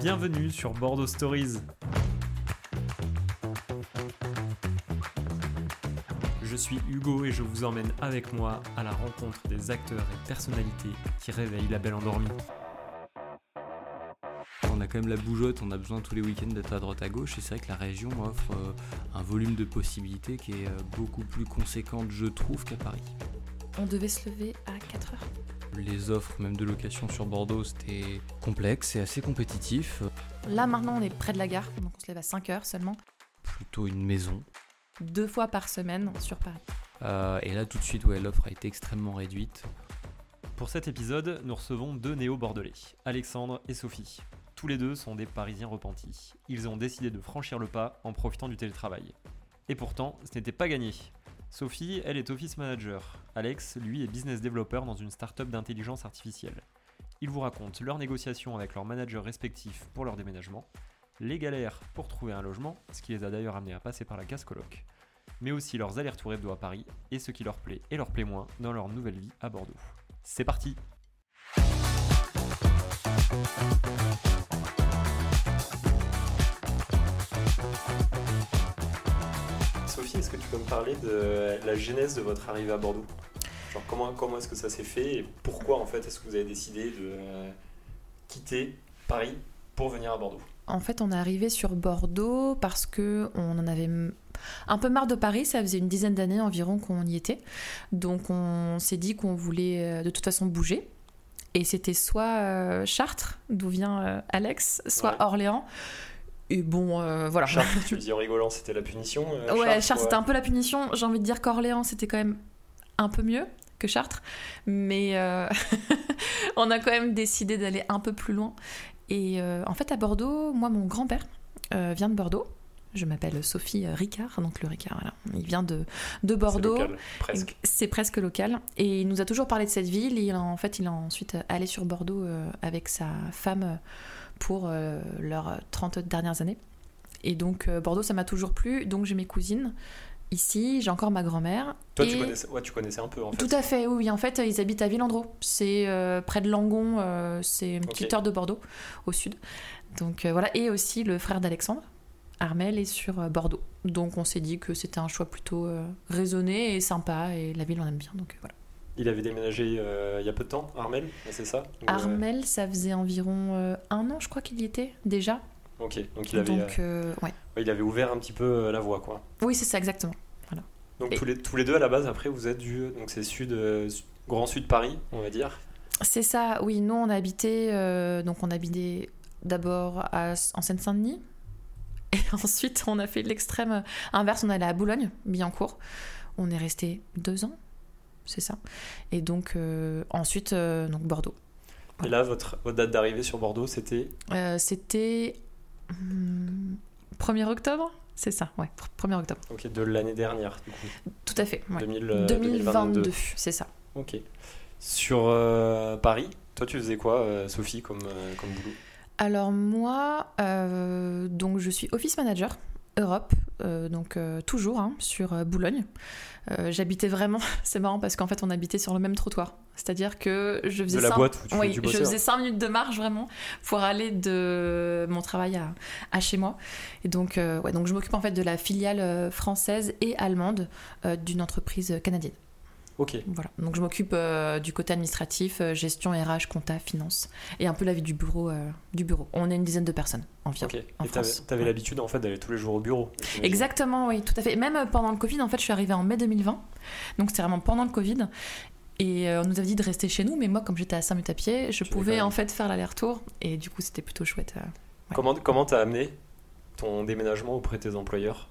Bienvenue sur Bordeaux Stories. Je suis Hugo et je vous emmène avec moi à la rencontre des acteurs et personnalités qui réveillent la belle endormie. On a quand même la bougeotte, on a besoin tous les week-ends d'être à droite à gauche et c'est vrai que la région offre euh, un volume de possibilités qui est euh, beaucoup plus conséquent, je trouve, qu'à Paris. On devait se lever à 4 heures. Les offres même de location sur Bordeaux, c'était complexe et assez compétitif. Là maintenant on est près de la gare, donc on se lève à 5 heures seulement, Plutôt une maison. deux fois par semaine sur Paris. Euh, et là tout de suite, ouais, l'offre a été extrêmement réduite. Pour cet épisode, nous recevons deux néo-bordelais, Alexandre et Sophie. Tous les deux sont des Parisiens repentis. Ils ont décidé de franchir le pas en profitant du télétravail. Et pourtant, ce n'était pas gagné. Sophie, elle est office manager. Alex, lui, est business developer dans une start-up d'intelligence artificielle. Ils vous racontent leurs négociations avec leurs managers respectifs pour leur déménagement, les galères pour trouver un logement, ce qui les a d'ailleurs amenés à passer par la case coloc, mais aussi leurs allers-retours hebdo à Paris et ce qui leur plaît et leur plaît moins dans leur nouvelle vie à Bordeaux. C'est parti est-ce que tu peux me parler de la genèse de votre arrivée à Bordeaux? Genre comment, comment est-ce que ça s'est fait et pourquoi en fait est-ce que vous avez décidé de euh, quitter Paris pour venir à Bordeaux? En fait on est arrivé sur Bordeaux parce que on en avait un peu marre de Paris, ça faisait une dizaine d'années environ qu'on y était. Donc on s'est dit qu'on voulait euh, de toute façon bouger. Et c'était soit euh, Chartres, d'où vient Alex, soit Ouais. Orléans. Et bon, euh, voilà. Chartres, tu le dis en rigolant, c'était la punition euh, Ouais, Chartres, c'était un peu la punition. J'ai envie de dire qu'Orléans, c'était quand même un peu mieux que Chartres. Mais euh, on a quand même décidé d'aller un peu plus loin. Et en fait, à Bordeaux, moi, mon grand-père vient de Bordeaux. Je m'appelle Sophie Ricard, donc le Ricard, voilà. Il vient de, de C'est Bordeaux. local, presque. C'est presque local. Et il nous a toujours parlé de cette ville. Et il a- en fait, il est ensuite allé sur Bordeaux avec sa femme pour euh, leurs 30 dernières années. Et donc, euh, Bordeaux, ça m'a toujours plu. Donc, j'ai mes cousines ici. J'ai encore ma grand-mère. Toi, Et- tu, connaissais, ouais, tu connaissais un peu en fait. Tout à fait, oui. En fait, ils habitent à Villandreau. C'est euh, près de Langon. euh, c'est une petite Ok. heure de Bordeaux, au sud. Donc, euh, voilà. Et aussi le frère d'Alexandre. Armel est sur Bordeaux. Donc on s'est dit que c'était un choix plutôt raisonné et sympa et la ville on aime bien. Donc voilà. Il avait déménagé euh, il y a peu de temps, Armel, c'est ça Ou, euh, Armel, ça faisait environ euh, un an, je crois qu'il y était déjà. Ok, donc il avait, Donc ouais. ouais, il avait ouvert un petit peu la voie quoi. Oui, c'est ça exactement. Donc Et- tous, les, tous les deux à la base, après vous êtes du donc c'est sud, su- grand sud Paris, on va dire. C'est ça. Oui, nous on habitait euh, donc on habitait d'abord à- en Seine-Saint-Denis et ensuite on a fait l'extrême inverse. On est allé à Boulogne, Billancourt. On est resté deux ans, c'est ça. Et donc euh, ensuite euh, donc Bordeaux. Et là, votre, votre date d'arrivée sur Bordeaux, c'était Euh, C'était hum, 1er octobre, c'est ça, ouais, 1er octobre. ok, de l'année dernière, du coup, Tout à fait, ouais. 2000, euh, 2022, c'est ça. Ok. Sur euh, Paris, toi tu faisais quoi, euh, Sophie, comme, euh, comme boulot? Alors moi, donc je suis office manager Europe, euh, donc euh, toujours hein, sur euh, Boulogne. J'habitais vraiment, c'est marrant parce qu'en fait on habitait sur le même trottoir, c'est-à-dire que je faisais De la cinq- boîte où tu, Oui, tu je bossais faisais 5 minutes de marche vraiment pour aller de mon travail à, à chez moi. Et donc, ouais, donc je m'occupe en fait de la filiale française et allemande d'une entreprise canadienne. Ok. Voilà. Donc je m'occupe euh, du côté administratif, euh, gestion RH, compta, finance et un peu la vie du bureau. euh, du bureau. On est une dizaine de personnes environ. Ok. en Et t'avais France. t'avais Ouais. l'habitude en fait d'aller tous les jours au bureau. j'imagine. Exactement, oui, tout à fait. Même pendant le Covid, en fait, je suis arrivée en mai 2020. Donc c'était vraiment pendant le Covid. Et on nous avait dit de rester chez nous, mais moi, comme j'étais à 5 minutes à pied, je Tu pouvais en fait faire l'aller-retour. Et du coup, c'était plutôt chouette. Comment comment t'as amené ton déménagement auprès de tes employeurs?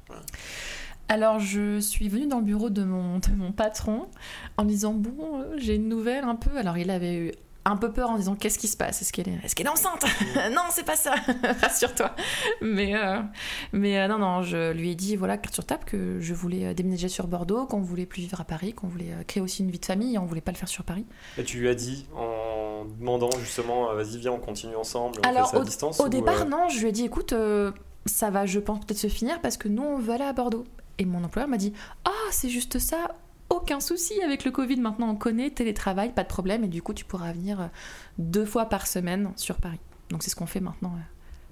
Alors, je suis venue dans le bureau de mon, de mon patron en disant Bon, euh, j'ai une nouvelle un peu. Alors, il avait eu un peu peur en disant Qu'est-ce qui se passe? Est-ce qu'elle est, est, qu'elle est enceinte? Non, c'est pas ça Rassure-toi Mais, euh, mais euh, non, non, je lui ai dit Voilà, carte sur table, que je voulais déménager sur Bordeaux, qu'on voulait plus vivre à Paris, qu'on voulait créer aussi une vie de famille et on voulait pas le faire sur Paris. Et tu lui as dit en demandant justement, vas-y viens, on continue ensemble, on Alors, fait ça à distance Au ou, départ, non, je lui ai dit Écoute, ça va, je pense, peut-être se finir parce que nous, on veut aller à Bordeaux. Et mon employeur m'a dit Ah, c'est juste ça, aucun souci avec le Covid. Maintenant, on connaît télétravail, pas de problème. Et du coup, tu pourras venir euh, deux fois par semaine sur Paris. Donc c'est ce qu'on fait maintenant.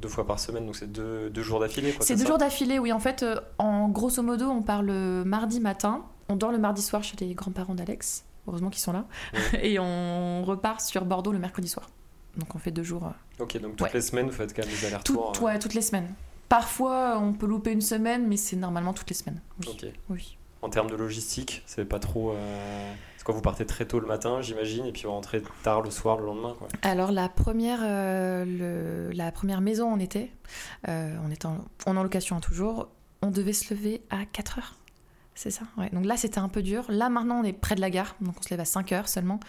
Deux fois par semaine, donc c'est deux, deux jours d'affilée. C'est deux jours d'affilée, oui. En fait, euh, en grosso modo, on part le mardi matin, on dort le mardi soir chez les grands-parents d'Alex, heureusement qu'ils sont là, et on repart sur Bordeaux le mercredi soir. Donc on fait deux jours. euh, Ok, donc toutes Ouais. les semaines, vous faites quand même des tout- allers-retours. ouais, toutes les semaines. Parfois, on peut louper une semaine, mais c'est normalement toutes les semaines. Oui. En termes de logistique, c'est pas trop. euh, C'est quoi, vous partez très tôt le matin, j'imagine, et puis vous rentrez tard le soir, le lendemain, quoi. Alors la première, euh, le- la première maison on était, euh, on était en, on est en location hein, toujours, on devait se lever à 4 heures. C'est ça ouais. Donc là c'était un peu dur. Là maintenant on est près de la gare, donc on se lève à 5 heures seulement.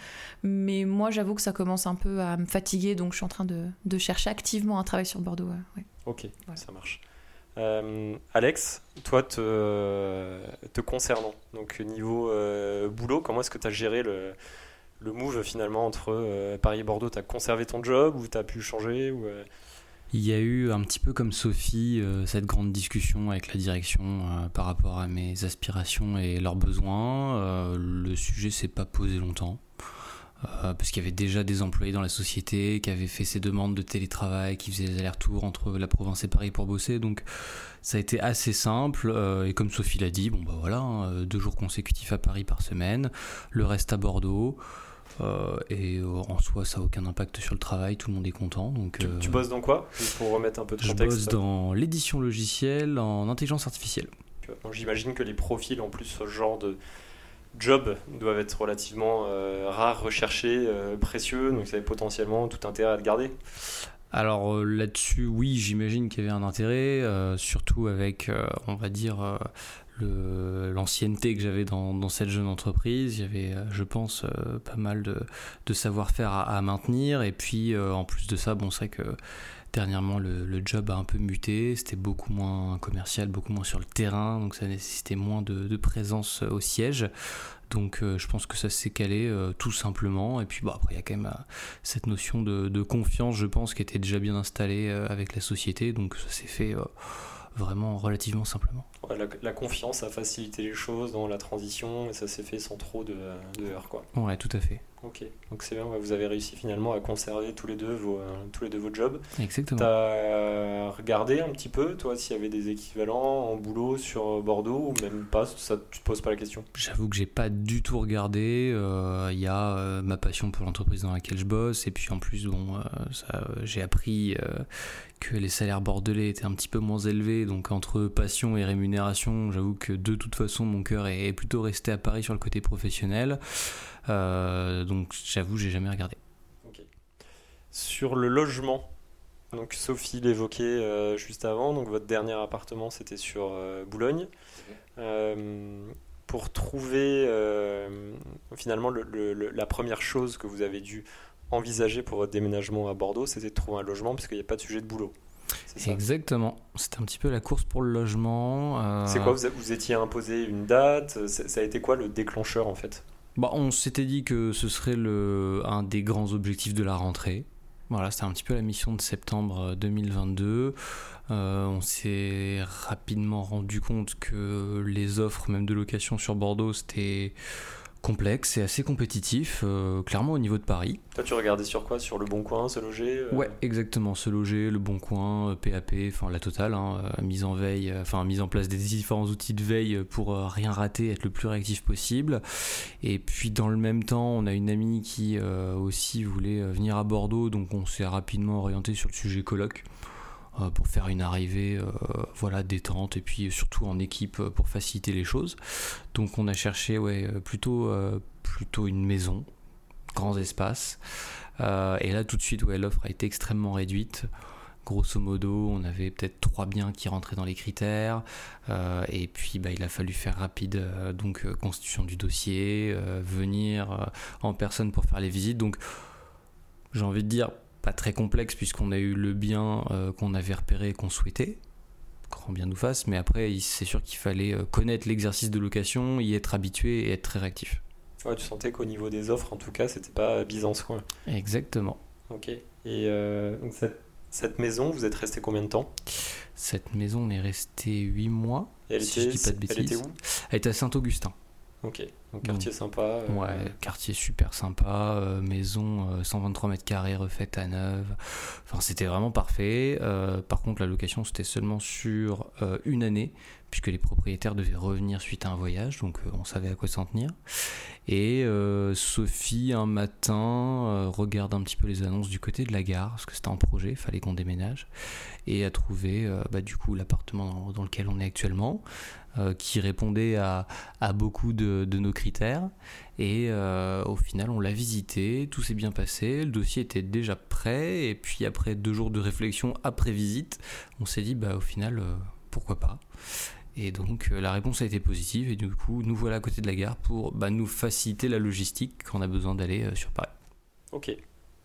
Mais moi j'avoue que ça commence un peu à me fatiguer, donc je suis en train de, de chercher activement un travail sur Bordeaux. ouais, ouais. Ok, Voilà. ça marche. Euh, Alex, toi, te, te concernant, donc niveau euh, boulot, comment est-ce que tu as géré le, le move finalement entre euh, Paris et Bordeaux? Tu as conservé ton job ou tu as pu changer ou, euh, Il y a eu un petit peu comme Sophie euh, cette grande discussion avec la direction euh, par rapport à mes aspirations et leurs besoins. Euh, le sujet s'est pas posé longtemps. parce qu'il y avait déjà des employés dans la société qui avaient fait ces demandes de télétravail, qui faisaient les allers-retours entre la province et Paris pour bosser. Donc ça a été assez simple. et comme Sophie l'a dit, bon bah voilà, hein, deux jours consécutifs à Paris par semaine, le reste à Bordeaux. Euh, et euh, en soi, ça n'a aucun impact sur le travail, tout le monde est content. Donc, tu, euh, tu bosses dans quoi Pour remettre un peu de je contexte. bosse dans l'édition logicielle en intelligence artificielle. J'imagine que les profils en plus ce genre de job doivent être relativement rares, recherchés, précieux, donc ça avait potentiellement tout intérêt à te garder. Alors là-dessus, oui, j'imagine qu'il y avait un intérêt, euh, surtout avec, euh, on va dire, le- l'ancienneté que j'avais dans, cette jeune entreprise. Il y avait, euh, je pense, euh, pas mal de, savoir-faire à, maintenir. Et puis, euh, en plus de ça, bon, c'est que dernièrement, le, job a un peu muté. C'était beaucoup moins commercial, beaucoup moins sur le terrain. Donc, ça nécessitait moins de, présence au siège. Donc, je pense que ça s'est calé tout simplement. Et puis, bon, après, il y a quand même cette notion de, confiance, je pense, qui était déjà bien installée avec la société. Donc, ça s'est fait vraiment relativement simplement. La, la confiance a facilité les choses dans la transition et ça s'est fait sans trop de, de heurts, quoi. Ouais, tout à fait. Ok, donc c'est bien, vous avez réussi finalement à conserver tous les deux vos, euh, tous les deux vos jobs. Exactement. T'as euh, regardé un petit peu, toi, s'il y avait des équivalents en boulot sur Bordeaux ou même pas, ça, tu te poses pas la question? J'avoue que j'ai pas du tout regardé. euh, Il y a euh, ma passion pour l'entreprise dans laquelle je bosse, et puis en plus, bon, euh, euh, j'ai appris euh, que les salaires bordelais étaient un petit peu moins élevés. Donc entre passion et rémunération, j'avoue que de toute façon, mon cœur est, plutôt resté à Paris sur le côté professionnel. Euh, donc j'avoue, j'ai jamais regardé. Sur le logement, donc Sophie l'évoquait euh, juste avant, donc votre dernier appartement c'était sur euh, Boulogne. Pour trouver finalement le- le- le- la première chose que vous avez dû envisager pour votre déménagement à Bordeaux, c'était de trouver un logement parce qu'il n'y a pas de sujet de boulot. Exactement. C'était un petit peu la course pour le logement. euh, C'est quoi vous, étiez imposé une date Ça a été quoi le déclencheur en fait? Bah, on s'était dit que ce serait le, un des grands objectifs de la rentrée. Voilà, c'était un petit peu la mission de septembre 2022. Euh, on s'est rapidement rendu compte que les offres, même de location sur Bordeaux, c'était complexe et assez compétitif, euh, clairement au niveau de Paris. Toi tu regardais sur quoi? Sur le bon coin, se loger euh, Ouais, exactement. Se loger, le bon coin, euh, PAP, enfin la totale, hein, euh, mise en veille, euh, enfin mise en place des différents outils de veille pour euh, rien rater, être le plus réactif possible. Et puis dans le même temps, on a une amie qui euh, aussi voulait euh, venir à Bordeaux, donc on s'est rapidement orienté sur le sujet colloque euh, pour faire une arrivée euh, voilà détente et puis surtout en équipe euh, pour faciliter les choses. Donc on a cherché ouais euh, plutôt euh, plutôt une maison, grands espaces. Euh, et là tout de suite ouais l'offre a été extrêmement réduite. Grosso modo, on avait peut-être trois biens qui rentraient dans les critères, euh, et puis bah, il a fallu faire rapide, euh, donc euh, constitution du dossier, euh, venir euh, en personne pour faire les visites. Donc j'ai envie de dire pas très complexe puisqu'on a eu le bien euh, qu'on avait repéré et qu'on souhaitait, grand bien nous fasse, mais après c'est sûr qu'il fallait euh, connaître l'exercice de location, y être habitué et être très réactif. Ouais, tu sentais qu'au niveau des offres, en tout cas, c'était pas Byzance quoi. Exactement. Ok. Et euh, donc cette, cette maison, vous êtes resté combien de temps? Cette maison on est resté 8 mois, Et elle, Si était, je dis pas de elle était bêtises. où? Elle était à Saint-Augustin. Ok, donc quartier sympa. euh, Ouais, quartier super sympa, euh, maison euh, 123 mètres carrés refaite à neuf. Enfin, c'était vraiment parfait. Euh, par contre, la location c'était seulement sur euh, une année, puisque les propriétaires devaient revenir suite à un voyage, donc euh, on savait à quoi s'en tenir. Et euh, Sophie, un matin, euh, regarde un petit peu les annonces du côté de la gare, parce que c'était en projet, il fallait qu'on déménage, et a trouvé euh, bah, du coup l'appartement dans, dans lequel on est actuellement, euh, qui répondait à, à beaucoup de, de nos critères. Et euh, au final, on l'a visité, tout s'est bien passé, le dossier était déjà prêt, et puis après deux jours de réflexion après visite, on s'est dit, bah au final, euh, pourquoi pas et donc euh, la réponse a été positive et du coup nous voilà à côté de la gare pour bah, nous faciliter la logistique quand on a besoin d'aller sur Paris. Ok.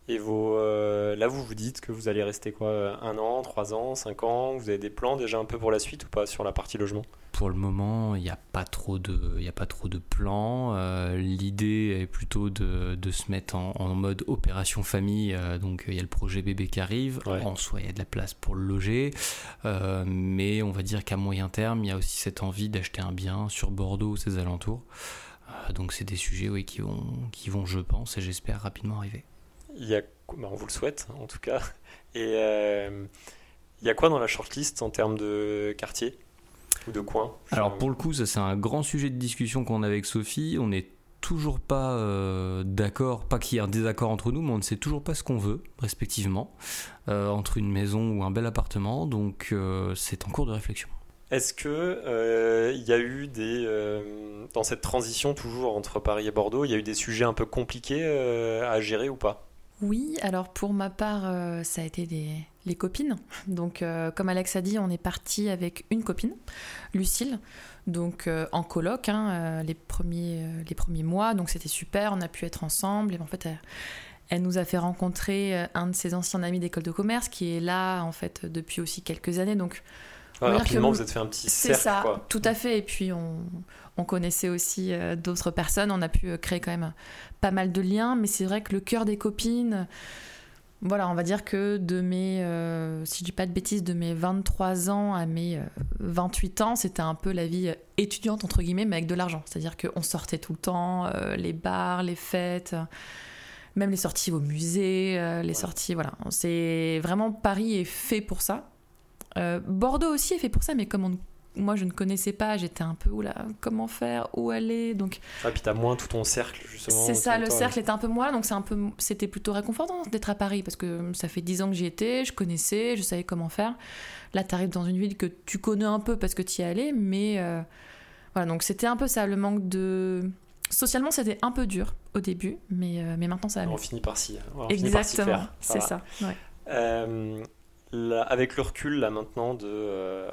Et vos, euh, là, vous vous dites que vous allez rester quoi euh, Un an, trois ans, cinq ans? Vous avez des plans déjà un peu pour la suite ou pas sur la partie logement? Pour le moment, il n'y a pas trop de, il y a pas trop de plans. Euh, L'idée est plutôt de, de se mettre en, en mode opération famille. Donc il y a le projet bébé qui arrive. Ouais. En soi, il y a de la place pour le loger, Euh, mais on va dire qu'à moyen terme, il y a aussi cette envie d'acheter un bien sur Bordeaux, ses alentours. Donc c'est des sujets, oui, qui vont, qui vont, je pense, et j'espère rapidement arriver. Il y a, bah, on vous le souhaite en tout cas. Et euh, il y a quoi dans la shortlist en termes de quartier ou de coin? Alors pour le coup, ça c'est un grand sujet de discussion qu'on a avec Sophie. On n'est toujours pas euh, d'accord, pas qu'il y ait un désaccord entre nous, mais on ne sait toujours pas ce qu'on veut, respectivement, euh, entre une maison ou un bel appartement. Donc euh, c'est en cours de réflexion. Est-ce que il y a eu des dans cette transition toujours entre Paris et Bordeaux, il y a eu des sujets un peu compliqués à gérer ou pas? Oui, alors pour ma part, euh, ça a été les copines. Donc, euh, comme Alex a dit, on est parti avec une copine, Lucille, donc euh, en coloc hein, les, premiers, mois. Donc, c'était super, on a pu être ensemble. Et en fait, elle, elle nous a fait rencontrer un de ses anciens amis d'école de commerce qui est là, en fait, depuis aussi quelques années. Donc, Ouais, Rapidement, vous êtes fait un petit c'est cercle ça, quoi. tout à fait. Et puis on, on connaissait aussi euh, d'autres personnes. On a pu euh, créer quand même pas mal de liens. Mais c'est vrai que le cœur des copines, voilà, on va dire que de mes, euh, si je dis pas de bêtises, de mes 23 ans à mes euh, 28 ans, c'était un peu la vie étudiante entre guillemets, mais avec de l'argent. C'est-à-dire qu'on sortait tout le temps, les bars, les fêtes. Même les sorties au musée, les Ouais. sorties, voilà. C'est vraiment Paris est fait pour ça. Euh, Bordeaux aussi est fait pour ça, mais comme on- moi je ne connaissais pas, j'étais un peu oula, comment faire, où aller, donc Ah, puis t'as moins tout ton cercle justement. c'est ça, le cercle était un peu moins, donc c'est un peu, c'était plutôt réconfortant d'être à Paris parce que ça fait 10 ans que j'y étais, je connaissais, je savais comment faire. Là, tu arrives dans une ville que tu connais un peu parce que tu y es allé, mais euh, voilà, donc c'était un peu ça, le manque de. Socialement, c'était un peu dur au début, mais, euh, mais maintenant ça va ouais. On finit par s'y. Exactement, c'est ça. ouais. Euh, là, avec le recul là maintenant de, euh,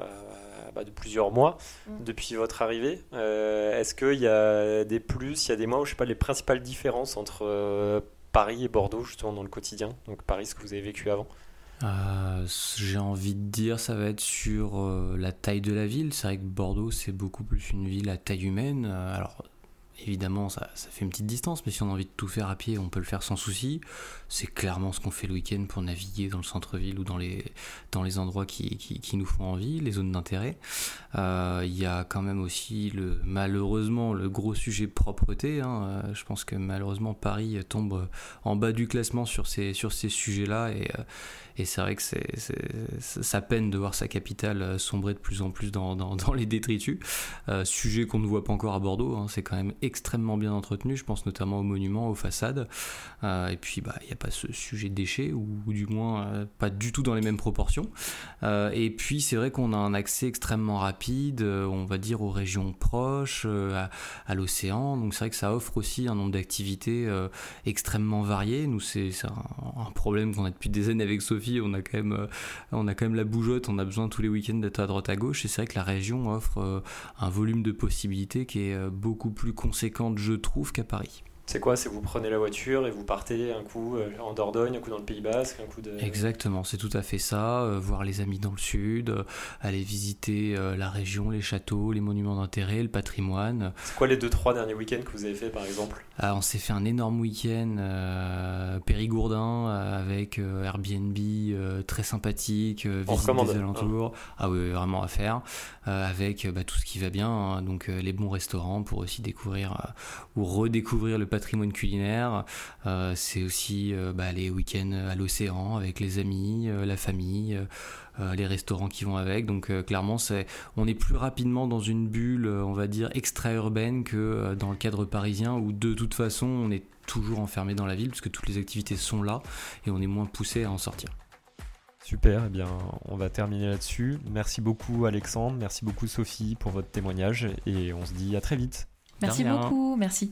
bah, de plusieurs mois Mm. depuis votre arrivée, euh, est-ce qu'il y a des plus, il y a des mois où je sais pas les principales différences entre euh, Paris et Bordeaux justement dans le quotidien Donc Paris, ce que vous avez vécu avant? Euh, J'ai envie de dire, ça va être sur euh, la taille de la ville. C'est vrai que Bordeaux, c'est beaucoup plus une ville à taille humaine. Alors, évidemment, ça, ça fait une petite distance, mais si on a envie de tout faire à pied, on peut le faire sans souci. C'est clairement ce qu'on fait le week-end pour naviguer dans le centre-ville ou dans les, dans les endroits qui, qui, nous font envie, les zones d'intérêt. Euh, Il y a quand même aussi, le, malheureusement, le gros sujet propreté. hein. Euh, je pense que malheureusement, Paris tombe en bas du classement sur ces, sur ces sujets-là. Et, euh, et c'est vrai que c'est, ça peine de voir sa capitale sombrer de plus en plus dans, dans- les détritus. Sujet qu'on ne voit pas encore à Bordeaux, hein, c'est quand même extrêmement bien entretenu, je pense notamment aux monuments, aux façades. Euh, et puis bah, il n'y a pas ce sujet déchets, ou, du moins euh, pas du tout dans les mêmes proportions. Euh, et puis c'est vrai qu'on a un accès extrêmement rapide, on va dire aux régions proches, à, l'océan. Donc c'est vrai que ça offre aussi un nombre d'activités extrêmement variées. Nous c'est un, problème qu'on a depuis des années avec Sophie. On a quand même, on a quand même la bougeotte. On a besoin tous les week-ends d'être à droite à gauche. Et c'est vrai que la région offre un volume de possibilités qui est beaucoup plus conséquente, je trouve, qu'à Paris. C'est quoi C'est vous prenez la voiture et vous partez un coup euh, en Dordogne, un coup dans le Pays Basque, un coup de... Exactement, c'est tout à fait ça. euh, voir les amis dans le sud, euh, aller visiter euh, la région, les châteaux, les monuments d'intérêt, le patrimoine. C'est quoi les deux trois derniers week-ends que vous avez fait par exemple? Ah, on s'est fait un énorme week-end périgourdin avec Airbnb très sympathique, On visite recommande, des alentours. Ah oui, vraiment à faire. Avec bah, tout ce qui va bien, hein, donc les bons restaurants pour aussi découvrir ou redécouvrir le patrimoine culinaire. Euh, c'est aussi euh, bah, les week-ends à l'océan avec les amis, euh, la famille. les restaurants qui vont avec. Donc euh, clairement, c'est, on est plus rapidement dans une bulle, on va dire, extra-urbaine que euh, dans le cadre parisien où de toute façon, on est toujours enfermé dans la ville parce que toutes les activités sont là et on est moins poussé à en sortir. Super, eh bien on va terminer là-dessus. Merci beaucoup Alexandre, merci beaucoup Sophie pour votre témoignage et on se dit à très vite. Merci beaucoup, merci.